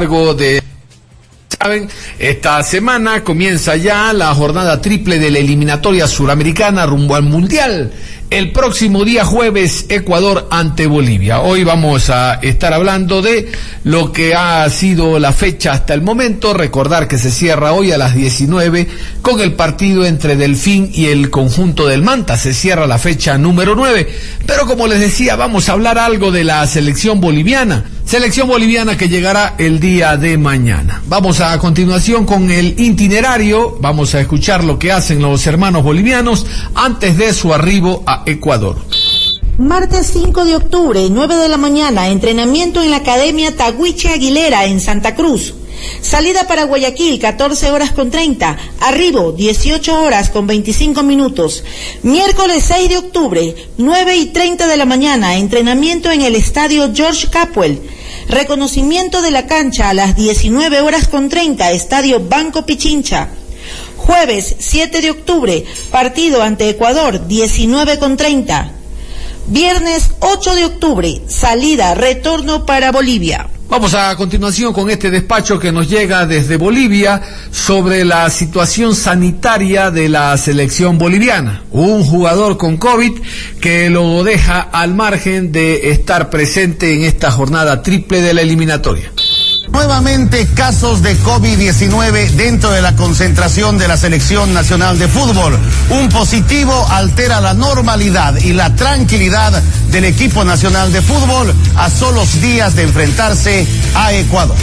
21 a cargo de esta semana comienza ya la jornada triple de la eliminatoria suramericana rumbo al Mundial. El próximo día jueves, Ecuador ante Bolivia. Hoy vamos a estar hablando de lo que ha sido la fecha hasta el momento. Recordar que se cierra hoy a las 19 con el partido entre Delfín y el conjunto del Manta. Se cierra la fecha número 9. Pero como les decía, vamos a hablar algo de la selección boliviana. Selección boliviana que llegará el día de mañana. Vamos a continuación con el itinerario. Vamos a escuchar lo que hacen los hermanos bolivianos antes de su arribo a Ecuador. Martes 5 de octubre, 9 de la mañana, entrenamiento en la Academia Tahuiche Aguilera en Santa Cruz. Salida para Guayaquil, 14 horas con 30. Arribo, 18 horas con 25 minutos. Miércoles 6 de octubre, 9 y 30 de la mañana, entrenamiento en el estadio George Capwell. Reconocimiento de la cancha a las 19 horas con 30, estadio Banco Pichincha. Jueves 7 de octubre, partido ante Ecuador, 19 con 30. Viernes 8 de octubre, salida, retorno para Bolivia. Vamos a continuación con este despacho que nos llega desde Bolivia sobre la situación sanitaria de la selección boliviana. Un jugador con COVID que lo deja al margen de estar presente en esta jornada triple de la eliminatoria. Nuevamente casos de COVID-19 dentro de la concentración de la Selección Nacional de Fútbol. Un positivo altera la normalidad y la tranquilidad del equipo nacional de fútbol a solos días de enfrentarse a Ecuador.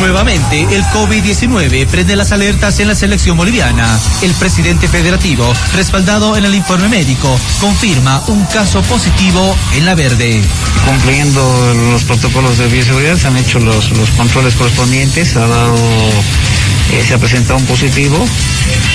Nuevamente, el COVID-19 prende las alertas en la selección boliviana. El presidente federativo, respaldado en el informe médico, confirma un caso positivo en la verde. Cumpliendo los protocolos de bioseguridad, se han hecho los, los controles correspondientes, ha dado eh, se ha presentado un positivo,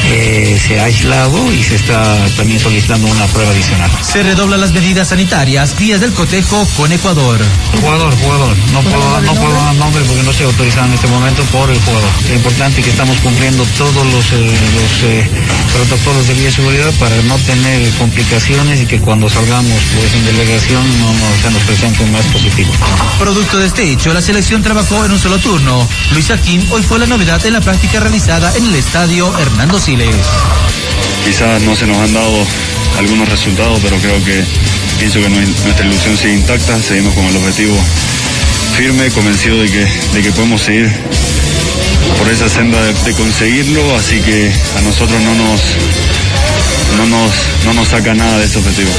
eh, se ha aislado y se está también solicitando una prueba adicional. Se redoblan las medidas sanitarias, días del cotejo con Ecuador. Jugador, jugador, no puedo, no puedo dar nombre porque no estoy autorizado en este momento por el jugador. Es importante que estamos cumpliendo todos los, eh, los protocolos de bioseguridad para no tener complicaciones y que cuando salgamos pues, en delegación no, no se nos presente un más positivo. Producto de este hecho, la selección trabajó en un solo turno. Luis Aquín hoy fue la novedad en la práctica realizada en el estadio Hernando Siles. Quizás no se nos han dado algunos resultados, pero creo que pienso que nuestra ilusión sigue intacta, seguimos con el objetivo firme, convencido de que, de que podemos seguir por esa senda de, de, conseguirlo, así que a nosotros no nos, no nos, no nos saca nada de ese objetivo.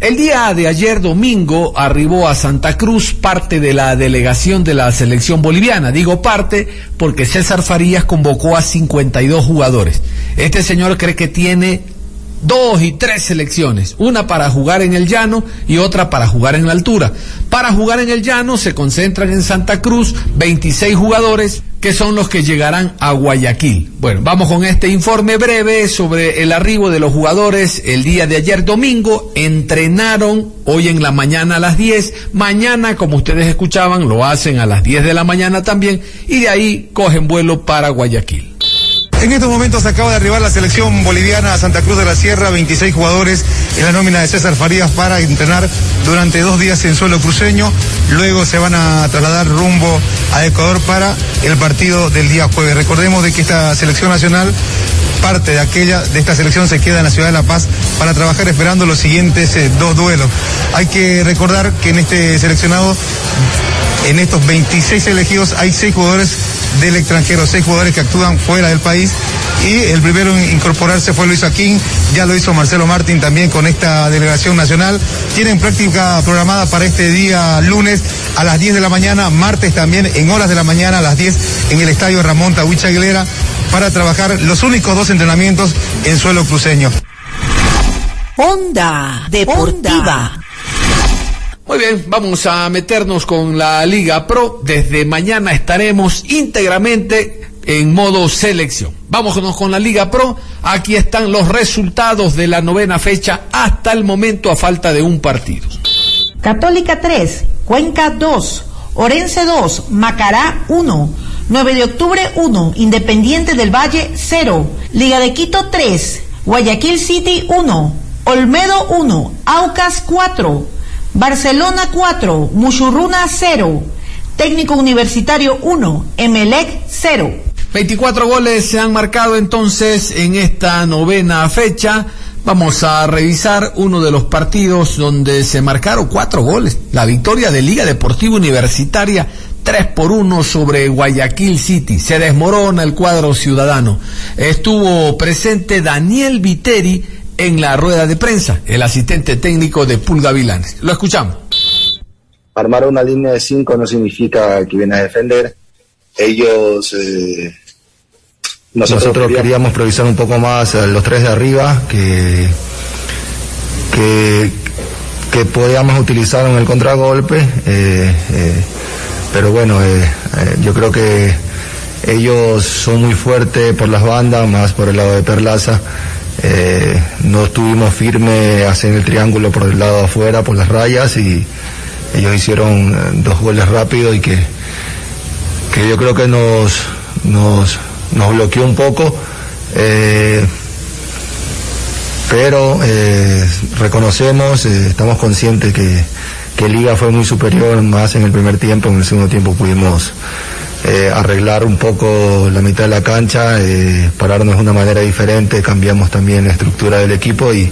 El día de ayer domingo arribó a Santa Cruz parte de la delegación de la selección boliviana. Digo parte porque César Farías convocó a 52 jugadores. Este señor cree que tiene dos y tres selecciones, una para jugar en el llano y otra para jugar en la altura. Para jugar en el llano se concentran en Santa Cruz 26 jugadores que son los que llegarán a Guayaquil. Bueno, vamos con este informe breve sobre el arribo de los jugadores el día de ayer domingo. Entrenaron hoy en la mañana a las 10. Mañana, como ustedes escuchaban, lo hacen a las 10 de la mañana también. Y de ahí cogen vuelo para Guayaquil. En estos momentos acaba de arribar la selección boliviana a Santa Cruz de la Sierra, 26 jugadores en la nómina de César Farías para entrenar durante dos días en suelo cruceño. Luego se van a trasladar rumbo a Ecuador para el partido del día jueves. Recordemos de que esta selección nacional parte de aquella de esta selección se queda en la ciudad de La Paz para trabajar esperando los siguientes eh, dos duelos. Hay que recordar que en este seleccionado, en estos 26 elegidos, hay seis jugadores del extranjero, seis jugadores que actúan fuera del país. Y el primero en incorporarse fue Luis Aquín, ya lo hizo Marcelo Martín también con esta delegación nacional. Tienen práctica programada para este día lunes a las 10 de la mañana, martes también en horas de la mañana a las 10 en el estadio Ramón Tahuicha Aguilera para trabajar los únicos dos entrenamientos en suelo cruceño. Onda Deportiva. Muy bien, vamos a meternos con la Liga Pro. Desde mañana estaremos íntegramente en modo selección. Vámonos con la Liga Pro. Aquí están los resultados de la novena fecha hasta el momento a falta de un partido. Católica 3, Cuenca 2, Orense 2, Macará 1, 9 de octubre 1, Independiente del Valle 0, Liga de Quito 3, Guayaquil City 1, Olmedo 1, Aucas 4, Barcelona 4, Muchurruna 0, Técnico Universitario 1, Emelec 0. 24 goles se han marcado entonces en esta novena fecha. Vamos a revisar uno de los partidos donde se marcaron cuatro goles. La victoria de Liga Deportiva Universitaria 3 por 1 sobre Guayaquil City. Se desmorona el cuadro ciudadano. Estuvo presente Daniel Viteri en la rueda de prensa, el asistente técnico de Pulga Vilanes. Lo escuchamos. Armar una línea de 5 no significa que viene a defender. Ellos eh, nosotros, queríamos priorizar un poco más a los tres de arriba, que, que, que podíamos utilizar en el contragolpe, eh, eh, pero bueno, eh, yo creo que ellos son muy fuertes por las bandas, más por el lado de Perlaza. No estuvimos firmes en el triángulo por el lado afuera, por las rayas, y ellos hicieron dos goles rápidos y que, que yo creo que nos, nos, nos bloqueó un poco, eh, pero eh, reconocemos, eh, estamos conscientes que, que Liga fue muy superior más en el primer tiempo, en el segundo tiempo pudimos arreglar un poco la mitad de la cancha, pararnos de una manera diferente, cambiamos también la estructura del equipo y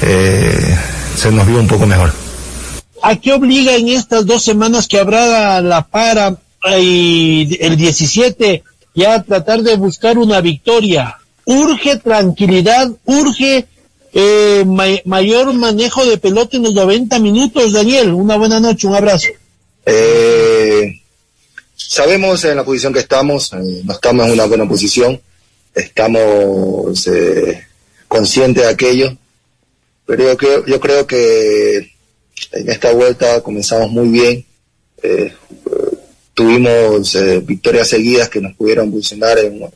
se nos vio un poco mejor. ¿A qué obliga en estas dos semanas que habrá la para y el 17 ya tratar de buscar una victoria. Urge tranquilidad, urge eh, mayor manejo de pelota en los 90 minutos. Daniel, una buena noche, un abrazo. Eh, sabemos en la posición que estamos, eh, no estamos en una buena posición, estamos eh, conscientes de aquello, pero yo creo, yo creo que en esta vuelta comenzamos muy bien. Eh, tuvimos eh, victorias seguidas que nos pudieron funcionar en,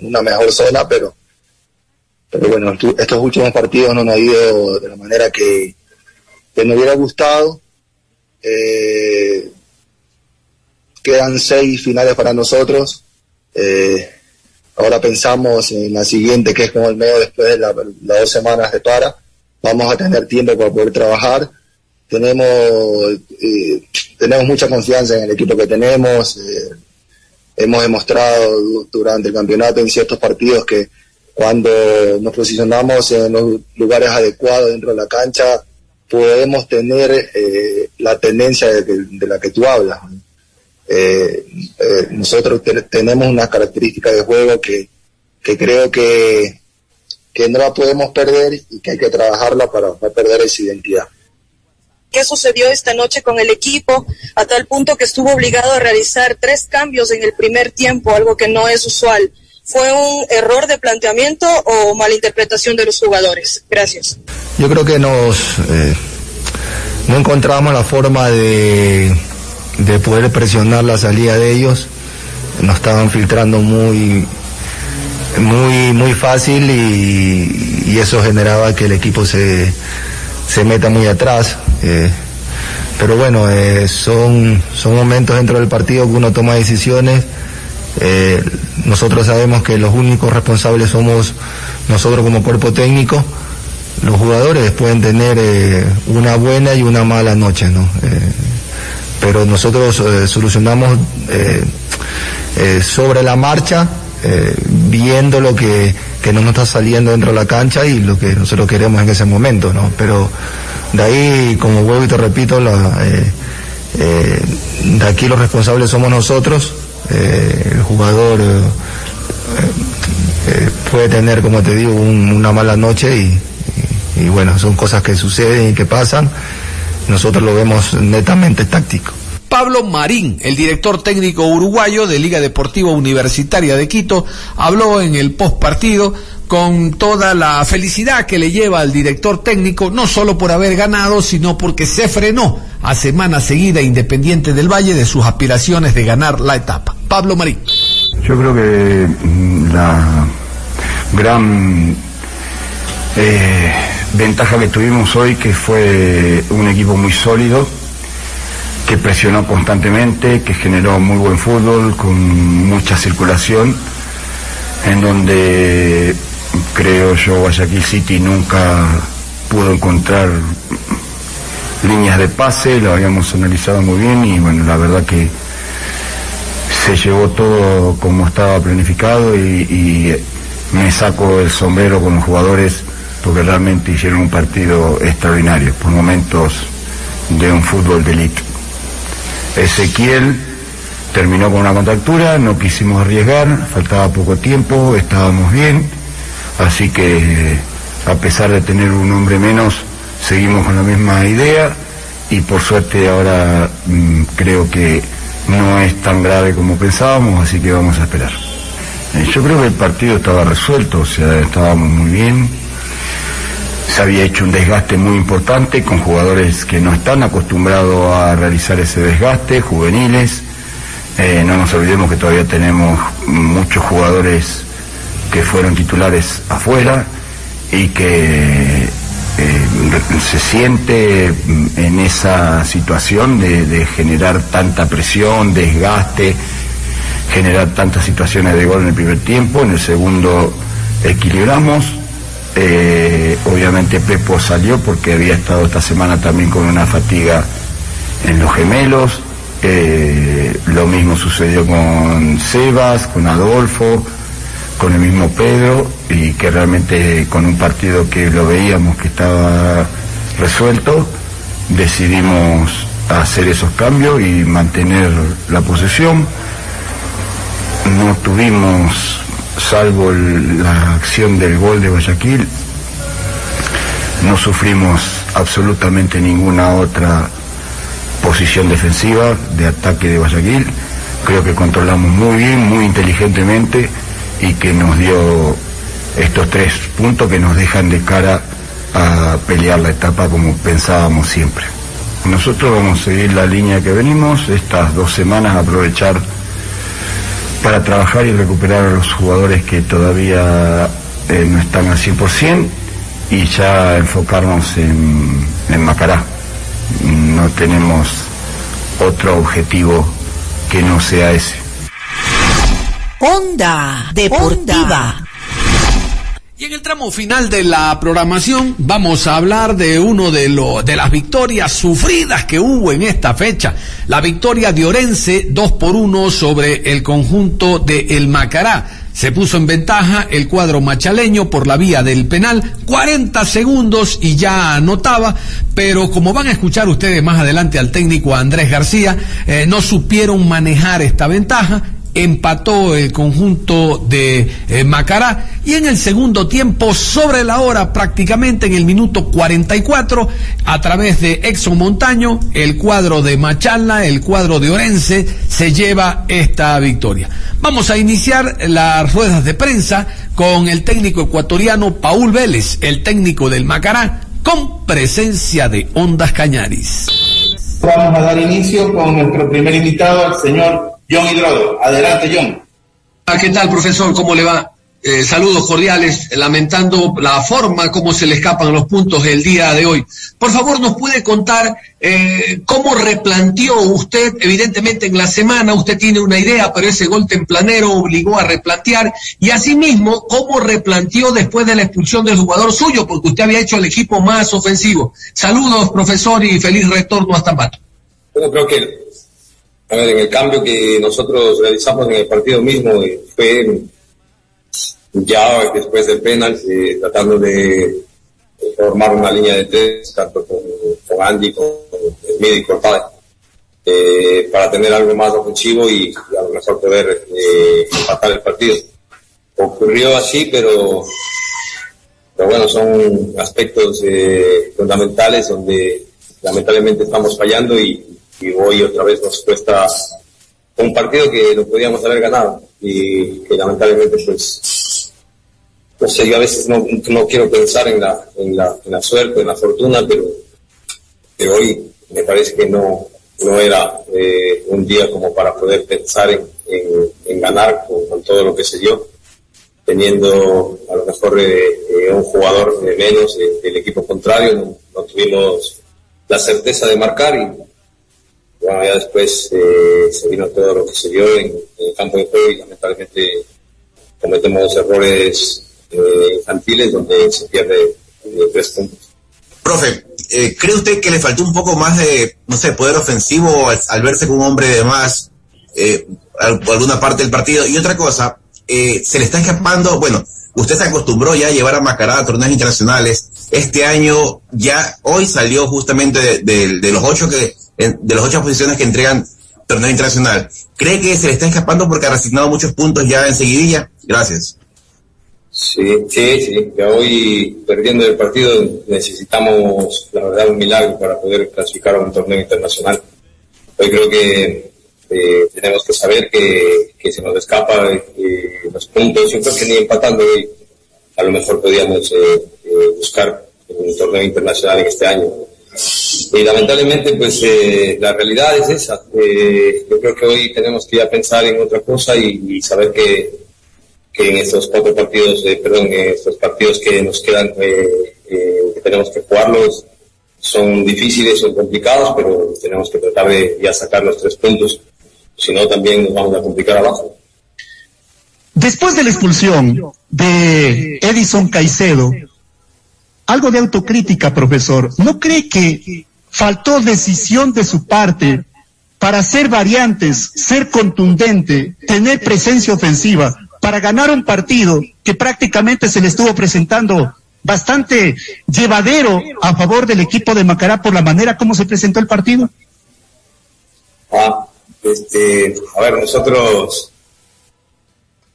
una mejor zona, pero, pero bueno, estos últimos partidos no nos han ido de la manera que, que nos hubiera gustado. Eh, quedan seis finales para nosotros. Eh, ahora pensamos en la siguiente, que es como el medio después de las dos semanas de para. Vamos a tener tiempo para poder trabajar. Tenemos eh, tenemos mucha confianza en el equipo que tenemos. Eh, hemos demostrado durante el campeonato en ciertos partidos que cuando nos posicionamos en los lugares adecuados dentro de la cancha, podemos tener eh, la tendencia de, la que tú hablas. Eh, nosotros tenemos unas características de juego que, que creo que, que no la podemos perder y que hay que trabajarla para no perder esa identidad qué sucedió esta noche con el equipo, a tal punto que estuvo obligado a realizar tres cambios en el primer tiempo, algo que no es usual. ¿Fue un error de planteamiento o malinterpretación de los jugadores? Gracias. Yo creo que nos eh, no encontramos la forma de, de poder presionar la salida de ellos. Nos estaban filtrando muy muy muy fácil y, eso generaba que el equipo se se meta muy atrás. Eh, pero bueno, eh, son, son momentos dentro del partido que uno toma decisiones. Eh, nosotros sabemos que los únicos responsables somos nosotros como cuerpo técnico. Los jugadores pueden tener una buena y una mala noche, ¿no? Pero nosotros solucionamos sobre la marcha, viendo lo que que no nos está saliendo dentro de la cancha y lo que nosotros queremos en ese momento, ¿no? Pero de ahí, como vuelvo y te repito, eh, eh, de aquí los responsables somos nosotros, eh, el jugador puede tener, como te digo, una mala noche y bueno, son cosas que suceden y que pasan, nosotros lo vemos netamente táctico. Pablo Marín, el director técnico uruguayo de Liga Deportiva Universitaria de Quito, habló en el post partido con toda la felicidad que le lleva al director técnico, no solo por haber ganado, sino porque se frenó a semana seguida Independiente del Valle de sus aspiraciones de ganar la etapa. Pablo Marín. Yo creo que mm, la gran eh, ventaja que tuvimos hoy, que fue un equipo muy sólido, que presionó constantemente, que generó muy buen fútbol, con mucha circulación, en donde creo yo Guayaquil City nunca pudo encontrar líneas de pase, lo habíamos analizado muy bien y bueno, la verdad que se llevó todo como estaba planificado y, me saco el sombrero con los jugadores porque realmente hicieron un partido extraordinario, por momentos de un fútbol de élite. Ezequiel terminó con una contractura, no quisimos arriesgar, faltaba poco tiempo, estábamos bien, así que a pesar de tener un hombre menos, seguimos con la misma idea y por suerte ahora mm, creo que no es tan grave como pensábamos, así que vamos a esperar. Eh, yo creo que el partido estaba resuelto, o sea, estábamos muy bien. Se había hecho un desgaste muy importante con jugadores que no están acostumbrados a realizar ese desgaste, juveniles. Eh, no nos olvidemos que todavía tenemos muchos jugadores que fueron titulares afuera y que eh, se siente en esa situación de, generar tanta presión, desgaste, generar tantas situaciones de gol en el primer tiempo, en el segundo equilibramos, eh, obviamente Pepo salió porque había estado esta semana también con una fatiga en los gemelos, eh, lo mismo sucedió con Sebas, con Adolfo, con el mismo Pedro y que realmente con un partido que lo veíamos que estaba resuelto, decidimos hacer esos cambios y mantener la posesión. No tuvimos, salvo la acción del gol de Guayaquil, no sufrimos absolutamente ninguna otra posición defensiva de ataque de Guayaquil. Creo que controlamos muy bien, muy inteligentemente y que nos dio estos tres puntos que nos dejan de cara a pelear la etapa como pensábamos siempre. Nosotros vamos a seguir la línea que venimos, estas dos semanas aprovechar para trabajar y recuperar a los jugadores que todavía eh, no están al 100% y ya enfocarnos en, en Macará. No tenemos otro objetivo que no sea ese. Onda Deportiva. Y en el tramo final de la programación vamos a hablar de uno de, lo, de las victorias sufridas que hubo en esta fecha. La victoria de Orense 2 por 1 sobre el conjunto de El Macará. Se puso en ventaja el cuadro machaleño por la vía del penal, 40 segundos y ya anotaba, pero como van a escuchar ustedes más adelante al técnico Andrés García, eh, no supieron manejar esta ventaja empató el conjunto de eh, Macará. Y en el segundo tiempo sobre la hora prácticamente en el minuto 44 a través de Exxon Montaño el cuadro de Machala el cuadro de Orense se lleva esta victoria. Vamos a iniciar las ruedas de prensa con el técnico ecuatoriano Paul Vélez el técnico del Macará con presencia de Ondas Cañaris. Vamos a dar inicio con nuestro primer invitado el señor John Hidrodo. Adelante, John. Ah, ¿Qué tal, profesor? ¿Cómo le va? Eh, saludos cordiales, lamentando la forma como se le escapan los puntos el día de hoy. Por favor, ¿nos puede contar eh, cómo replanteó usted? Evidentemente en la semana usted tiene una idea, pero ese gol templanero obligó a replantear. Y asimismo, ¿cómo replanteó después de la expulsión del jugador suyo? Porque usted había hecho el equipo más ofensivo. Saludos, profesor, y feliz retorno hasta Pato. Bueno, creo que a ver, en el cambio que nosotros realizamos en el partido mismo eh, fue ya después del penal, eh, tratando de, formar una línea de tres, tanto con, Andy, con Smith y con eh, para tener algo más ofensivo y, a lo mejor poder eh, empatar el partido. Ocurrió así, pero, pero bueno, son aspectos fundamentales donde lamentablemente estamos fallando y, y hoy otra vez nos cuesta un partido que lo podíamos haber ganado y que lamentablemente pues no sé, yo a veces no, no quiero pensar en la, en, la, en la suerte, en la fortuna, pero, pero hoy me parece que no, no era eh, un día como para poder pensar en, ganar con, todo lo que se dio, teniendo a lo mejor eh, eh, un jugador de menos del equipo contrario, no, no, tuvimos la certeza de marcar y bueno, ya después eh, se vino todo lo que se dio en, el campo de juego y lamentablemente cometemos errores eh, infantiles donde se pierde eh, tres puntos. Profe, ¿cree usted que le faltó un poco más de, no sé, poder ofensivo al, verse con un hombre de más eh, alguna parte del partido. Y otra cosa, eh, se le está escapando, bueno, usted se acostumbró ya a llevar a Macará a torneos internacionales. Este año ya, hoy salió justamente de, de, los ocho que, de las ocho posiciones que entregan torneo internacional. ¿Cree que se le está escapando porque ha resignado muchos puntos ya en seguidilla? Gracias. Sí, sí, sí. Ya hoy, perdiendo el partido, necesitamos, la verdad, un milagro para poder clasificar a un torneo internacional. Hoy creo que eh, tenemos que saber que, que se nos escapa eh, los puntos. Yo creo que ni empatando hoy a lo mejor podíamos eh, eh buscar un torneo internacional en este año. Y lamentablemente, pues eh, la realidad es esa. Eh, yo creo que hoy tenemos que ya pensar en otra cosa y, saber que, que, en estos cuatro partidos, eh, perdón, estos partidos que nos quedan, eh, que tenemos que jugarlos, son difíciles, son complicados, pero tenemos que tratar de ya sacar los tres puntos. Si no, también nos vamos a complicar abajo. Después de la expulsión de Edison Caicedo, algo de autocrítica, profesor. ¿No cree que faltó decisión de su parte para ser variantes, ser contundente, tener presencia ofensiva, para ganar un partido que prácticamente se le estuvo presentando bastante llevadero a favor del equipo de Macará por la manera como se presentó el partido? Ah, este, a ver, nosotros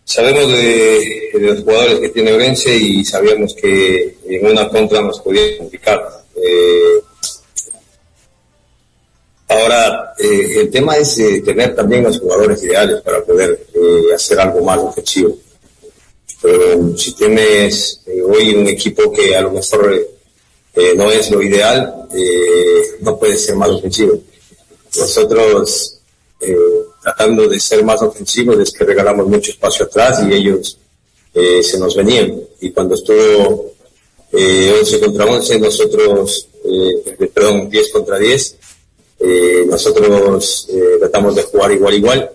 Sabemos de, los jugadores que tiene Orense y sabíamos que en una contra nos podía complicar. Eh, ahora, eh, el tema es eh, tener también los jugadores ideales para poder hacer algo más ofensivo. si tienes hoy un equipo que a lo mejor no es lo ideal, no puede ser más ofensivo. Nosotros tratando de ser más ofensivos, es que regalamos mucho espacio atrás y ellos eh, se nos venían. Y cuando estuvo eh, 11 contra 11, nosotros, eh, perdón, 10 contra 10, eh, nosotros eh, tratamos de jugar igual igual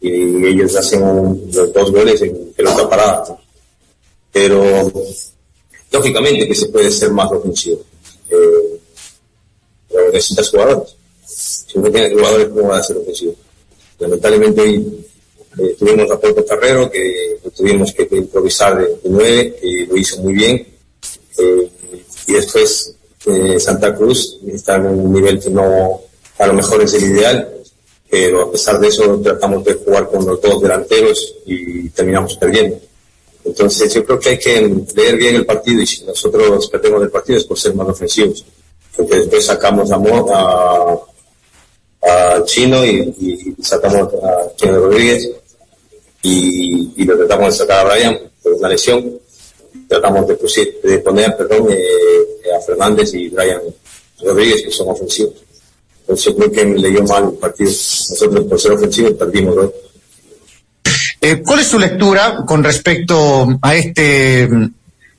y ellos hacen los dos goles en pelota parada. Pero lógicamente que se puede ser más ofensivo. pero necesitas jugadores. Si no tienes jugadores, ¿cómo va a ser ofensivo? Lamentablemente hoy eh, tuvimos a Puerto Carrero que tuvimos que improvisar de, nueve, que lo hizo muy bien. Eh, y después eh, Santa Cruz está en un nivel que no, a lo mejor es el ideal, pero a pesar de eso tratamos de jugar con los dos delanteros y terminamos perdiendo. Entonces yo creo que hay que leer bien el partido y si nosotros perdemos el partido es por ser más ofensivos. Porque después sacamos a, a, a Chino y, sacamos a Chino Rodríguez y, lo tratamos de sacar a Brian por una lesión. Tratamos de, poner perdón, eh, a Fernández y Brian Rodríguez, que son ofensivos. Entonces creo que le dio mal el partido. Nosotros por ser ofensivos perdimos dos. Eh, ¿Cuál es su lectura con respecto a este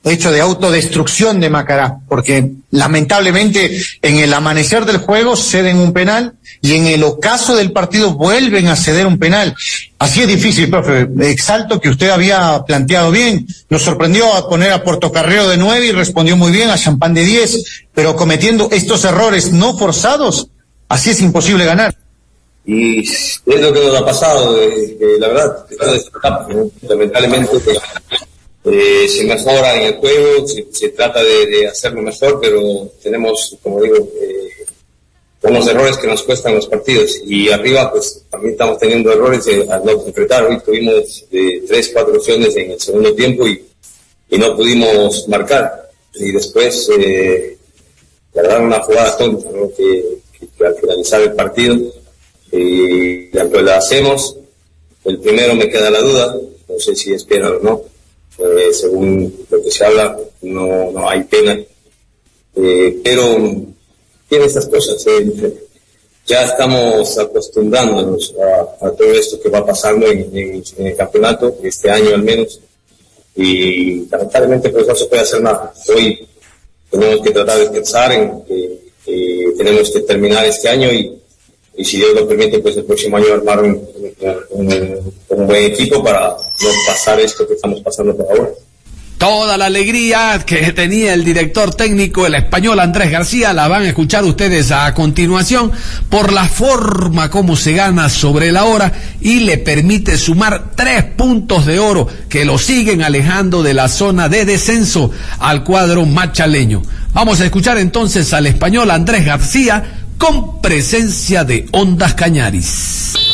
hecho de autodestrucción de Macará, porque lamentablemente en el amanecer del juego ceden un penal y en el ocaso del partido vuelven a ceder un penal. Así es difícil, profe. Exalto que usted había planteado bien. Nos sorprendió a poner a Portocarrero de nueve y respondió muy bien a Champán de diez, pero cometiendo estos errores no forzados, así es imposible ganar. Y es lo que nos ha pasado, eh, eh, la verdad, lamentablemente eh, se mejora en el juego, se, trata de, hacerlo mejor, pero tenemos, como digo, eh, unos errores que nos cuestan los partidos. Y arriba, pues también estamos teniendo errores al no concretar. Hoy tuvimos eh, tres, cuatro opciones en el segundo tiempo y, y no pudimos marcar. Y después, eh, verdad, una jugada tonta, ¿no? que, que, al finalizar el partido, y pues la hacemos. El primero me queda la duda, no sé si espera o no eh, según lo que se habla, no, no hay pena. Eh, pero tiene estas cosas. Eh, ya estamos acostumbrándonos a, todo esto que va pasando en, el campeonato, este año al menos, y lamentablemente pues no se puede hacer nada. Hoy tenemos que tratar de pensar en que tenemos que terminar este año y y si Dios lo permite, pues el próximo año armar un, buen equipo para no pasar esto que estamos pasando por ahora. Toda la alegría que tenía el director técnico, el español Andrés García, la van a escuchar ustedes a continuación por la forma como se gana sobre la hora y le permite sumar tres puntos de oro que lo siguen alejando de la zona de descenso al cuadro machaleño. Vamos a escuchar entonces al español Andrés García con presencia de Ondas Cañaris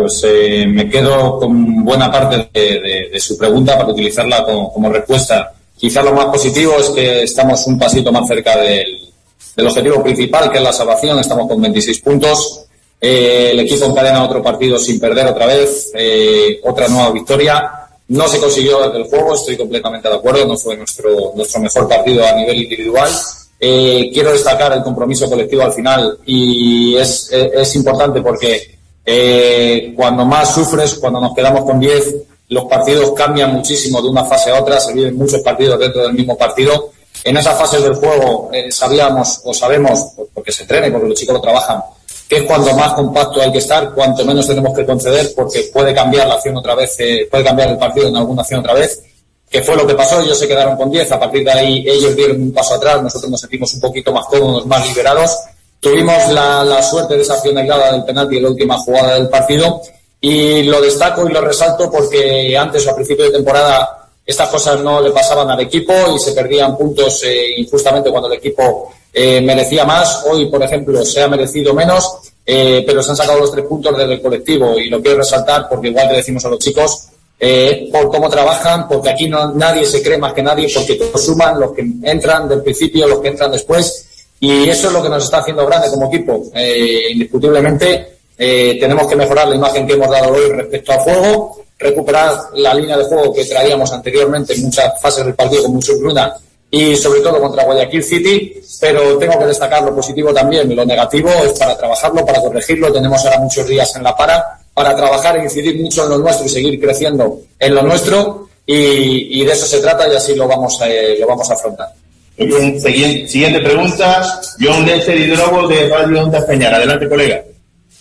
pues eh, me quedo con buena parte de, su pregunta para utilizarla como, respuesta. Quizá lo más positivo es que estamos un pasito más cerca del, objetivo principal, que es la salvación. Estamos con 26 puntos. Eh, el equipo encadena otro partido sin perder otra vez, eh, otra nueva victoria. No se consiguió desde el juego, estoy completamente de acuerdo, no fue nuestro, nuestro mejor partido a nivel individual. quiero destacar el compromiso colectivo al final y es, es importante porque eh, cuando más sufres, cuando nos quedamos con 10, los partidos cambian muchísimo de una fase a otra, se viven muchos partidos dentro del mismo partido. En esas fases del juego eh, sabíamos o sabemos, porque se entrena y porque los chicos lo trabajan, que es cuando más compacto hay que estar, cuanto menos tenemos que conceder, porque puede cambiar la acción otra vez, eh, puede cambiar el partido en alguna acción otra vez, que fue lo que pasó, ellos se quedaron con 10, a partir de ahí ellos dieron un paso atrás, nosotros nos sentimos un poquito más cómodos, más liberados, Tuvimos la, suerte de esa acción del penalti en la última jugada del partido y lo destaco y lo resalto porque antes o a principio de temporada estas cosas no le pasaban al equipo y se perdían puntos eh, injustamente cuando el equipo eh, merecía más. Hoy, por ejemplo, se ha merecido menos, eh, pero se han sacado los tres puntos del colectivo y lo quiero resaltar porque igual le decimos a los chicos por cómo trabajan, porque aquí no, nadie se cree más que nadie, porque todos suman los que entran del principio, los que entran después y eso es lo que nos está haciendo grande como equipo. Eh, indiscutiblemente eh, tenemos que mejorar la imagen que hemos dado hoy respecto al juego, recuperar la línea de juego que traíamos anteriormente en muchas fases del partido con mucho Bruna y sobre todo contra Guayaquil City, pero tengo que destacar lo positivo también lo negativo es para trabajarlo, para corregirlo. Tenemos ahora muchos días en la para para trabajar e incidir mucho en lo nuestro y seguir creciendo en lo nuestro y, de eso se trata y así lo vamos a, eh, lo vamos a afrontar. Siguiente, pregunta, John Lecher Hidrobo de Radio Onda Peñar. Adelante, colega.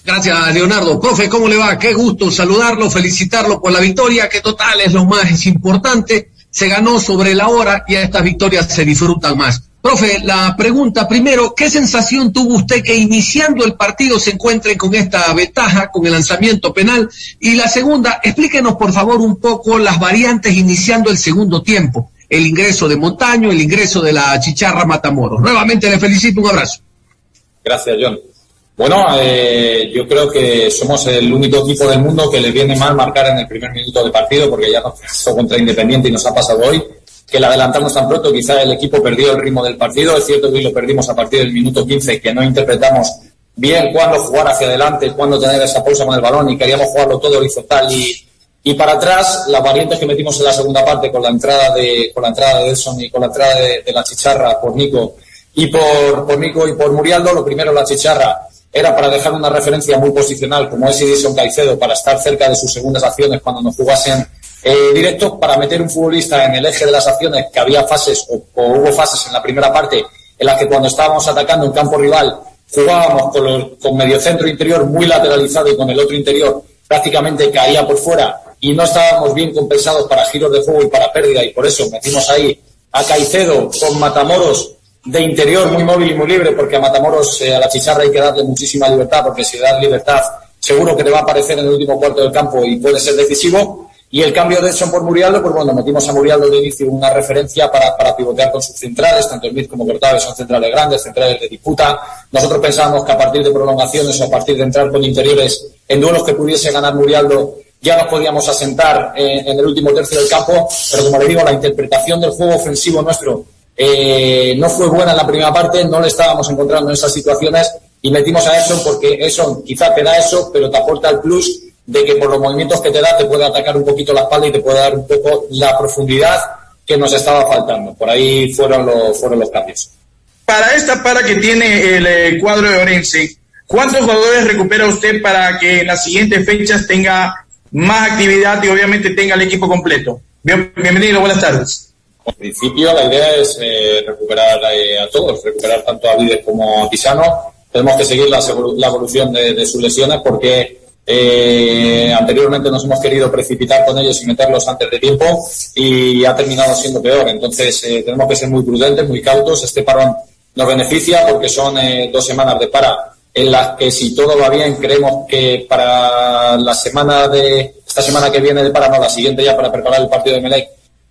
Gracias, Leonardo. Profe, ¿cómo le va? Qué gusto saludarlo, felicitarlo por la victoria, que total es lo más importante. Se ganó sobre la hora y a estas victorias se disfrutan más. Profe, la pregunta primero, ¿qué sensación tuvo usted que iniciando el partido se encuentre con esta ventaja, con el lanzamiento penal? Y la segunda, explíquenos por favor un poco las variantes iniciando el segundo tiempo el ingreso de Montaño, el ingreso de la Chicharra Matamoros. Nuevamente le felicito, un abrazo. Gracias, John. Bueno, eh, yo creo que somos el único equipo del mundo que le viene mal marcar en el primer minuto de partido, porque ya nos pasó contra Independiente y nos ha pasado hoy, que le adelantamos tan pronto, quizá el equipo perdió el ritmo del partido, es cierto que lo perdimos a partir del minuto 15, que no interpretamos bien cuándo jugar hacia adelante, cuándo tener esa pausa con el balón y queríamos jugarlo todo horizontal y, y para atrás, las variantes que metimos en la segunda parte con la entrada de, con la entrada de Edson y con la entrada de, la chicharra por Nico y por, por Nico y por Murialdo, lo primero la chicharra era para dejar una referencia muy posicional como es Edison Caicedo para estar cerca de sus segundas acciones cuando nos jugasen eh, directos para meter un futbolista en el eje de las acciones que había fases o, hubo fases en la primera parte en las que cuando estábamos atacando en campo rival jugábamos con, con medio centro interior muy lateralizado y con el otro interior prácticamente caía por fuera y no estábamos bien compensados para giros de juego y para pérdida y por eso metimos ahí a Caicedo con Matamoros de interior muy móvil y muy libre porque a Matamoros, eh, a la chicharra hay que darle muchísima libertad porque si le das libertad seguro que te va a aparecer en el último cuarto del campo y puede ser decisivo. Y el cambio de Edson por Murialdo, pues bueno, metimos a Murialdo de inicio una referencia para, para pivotear con sus centrales, tanto Smith como Cortávez son centrales grandes, centrales de disputa. Nosotros pensábamos que a partir de prolongaciones o a partir de entrar con interiores en duelos que pudiese ganar Murialdo, ya nos podíamos asentar eh, en el último tercio del campo, pero como le digo, la interpretación del juego ofensivo nuestro eh, no fue buena en la primera parte, no le estábamos encontrando en esas situaciones y metimos a eso porque eso quizá te da eso, pero te aporta el plus de que por los movimientos que te da te puede atacar un poquito la espalda y te puede dar un poco la profundidad que nos estaba faltando. Por ahí fueron los, fueron los cambios. Para esta para que tiene el eh, cuadro de Orense, ¿cuántos jugadores recupera usted para que en las siguientes fechas tenga más actividad y obviamente tenga el equipo completo. bienvenido, buenas tardes. En principio la idea es eh, recuperar eh, a todos, recuperar tanto a Vides como a Pisano. Tenemos que seguir la, evolución de, sus lesiones porque Eh, anteriormente nos hemos querido precipitar con ellos y meterlos antes de tiempo y ha terminado siendo peor. Entonces eh, tenemos que ser muy prudentes, muy cautos. Este parón nos beneficia porque son eh, dos semanas de para en las que si todo va bien creemos que para la semana de esta semana que viene para no la siguiente ya para preparar el partido de Melec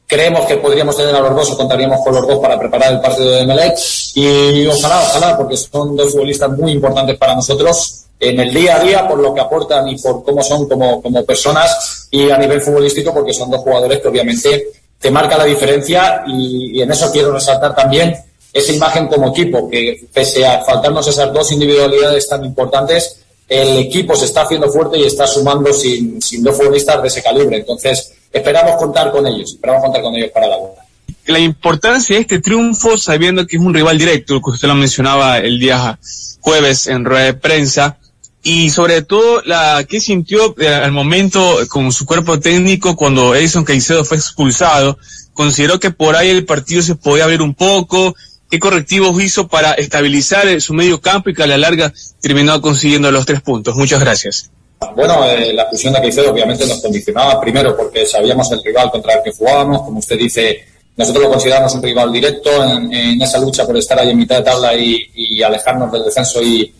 creemos que podríamos tener a los dos o contaríamos con los dos para preparar el partido de Melec. Y ojalá ojalá porque son dos futbolistas muy importantes para nosotros en el día a día por lo que aportan y por cómo son como, como personas y a nivel futbolístico porque son dos jugadores que obviamente te marca la diferencia y en eso quiero resaltar también esa imagen como equipo, que pese a faltarnos esas dos individualidades tan importantes, el equipo se está haciendo fuerte y está sumando sin, sin dos futbolistas de ese calibre. Entonces, esperamos contar con ellos, esperamos contar con ellos para la vuelta. La importancia de este triunfo, sabiendo que es un rival directo, que usted lo mencionaba el día jueves en rueda de prensa, y sobre todo la que sintió eh, al momento con su cuerpo técnico cuando Edison Caicedo fue expulsado, consideró que por ahí el partido se podía abrir un poco, qué correctivos hizo para estabilizar su medio campo y que a la larga terminó consiguiendo los tres puntos. Muchas gracias. Bueno, eh, la fusión de Caicedo obviamente nos condicionaba primero porque sabíamos el rival contra el que jugábamos, como usted dice, nosotros lo consideramos un rival directo en, esa lucha por estar ahí en mitad de tabla y, alejarnos del descenso y,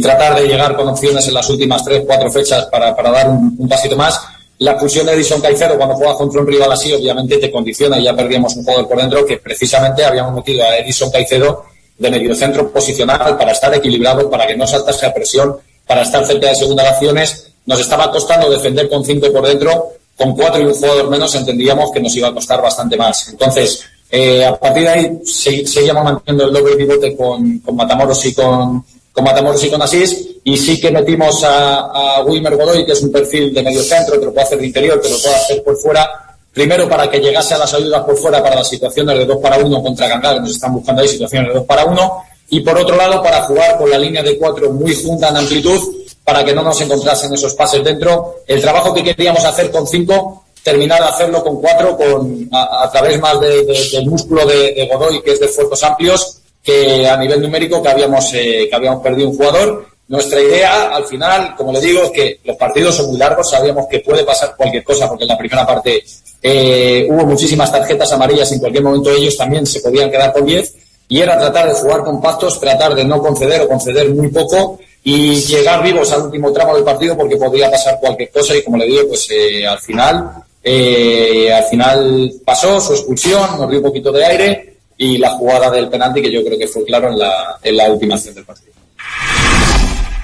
tratar de llegar con opciones en las últimas tres, cuatro fechas para, dar un pasito más la fusión de Edison Caicedo cuando juega contra un rival así, obviamente te condiciona y ya perdíamos un jugador por dentro que precisamente habíamos metido a Edison Caicedo de mediocentro posicional para estar equilibrado, para que no saltase a presión, para estar cerca de segundas acciones. Nos estaba costando defender con cinco por dentro, con cuatro y un jugador menos entendíamos que nos iba a costar bastante más. Entonces, eh, a partir de ahí seguíamos manteniendo el doble pivote con, con Matamoros y con, y con Asís, y sí que metimos a, a Wilmer Godoy, que es un perfil de medio centro, que lo puede hacer de interior, que lo puede hacer por fuera, primero para que llegase a las ayudas por fuera para las situaciones de 2 para 1 contra que nos están buscando ahí situaciones de 2 para 1, y por otro lado para jugar con la línea de 4 muy junta en amplitud, para que no nos encontrasen esos pases dentro. El trabajo que queríamos hacer con 5, terminar de hacerlo con 4, con, a, través más de, del músculo de, de Godoy, que es de esfuerzos amplios, que a nivel numérico que habíamos, eh, que habíamos perdido un jugador. Nuestra idea, al final, como le digo, es que los partidos son muy largos, sabíamos que puede pasar cualquier cosa, porque en la primera parte eh, hubo muchísimas tarjetas amarillas, en cualquier momento ellos también se podían quedar con 10, y era tratar de jugar compactos, tratar de no conceder o conceder muy poco, y llegar vivos al último tramo del partido, porque podría pasar cualquier cosa, y como le digo, pues eh, al final, eh, al final pasó su expulsión, nos dio un poquito de aire, y la jugada del penalti que yo creo que fue claro en la, en la última acción del partido.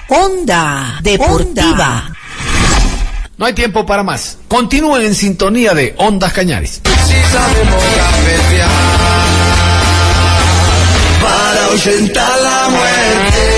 Onda Deportiva. No hay tiempo para más. Continúen en sintonía de Ondas Cañares. para ahuyentar la muerte.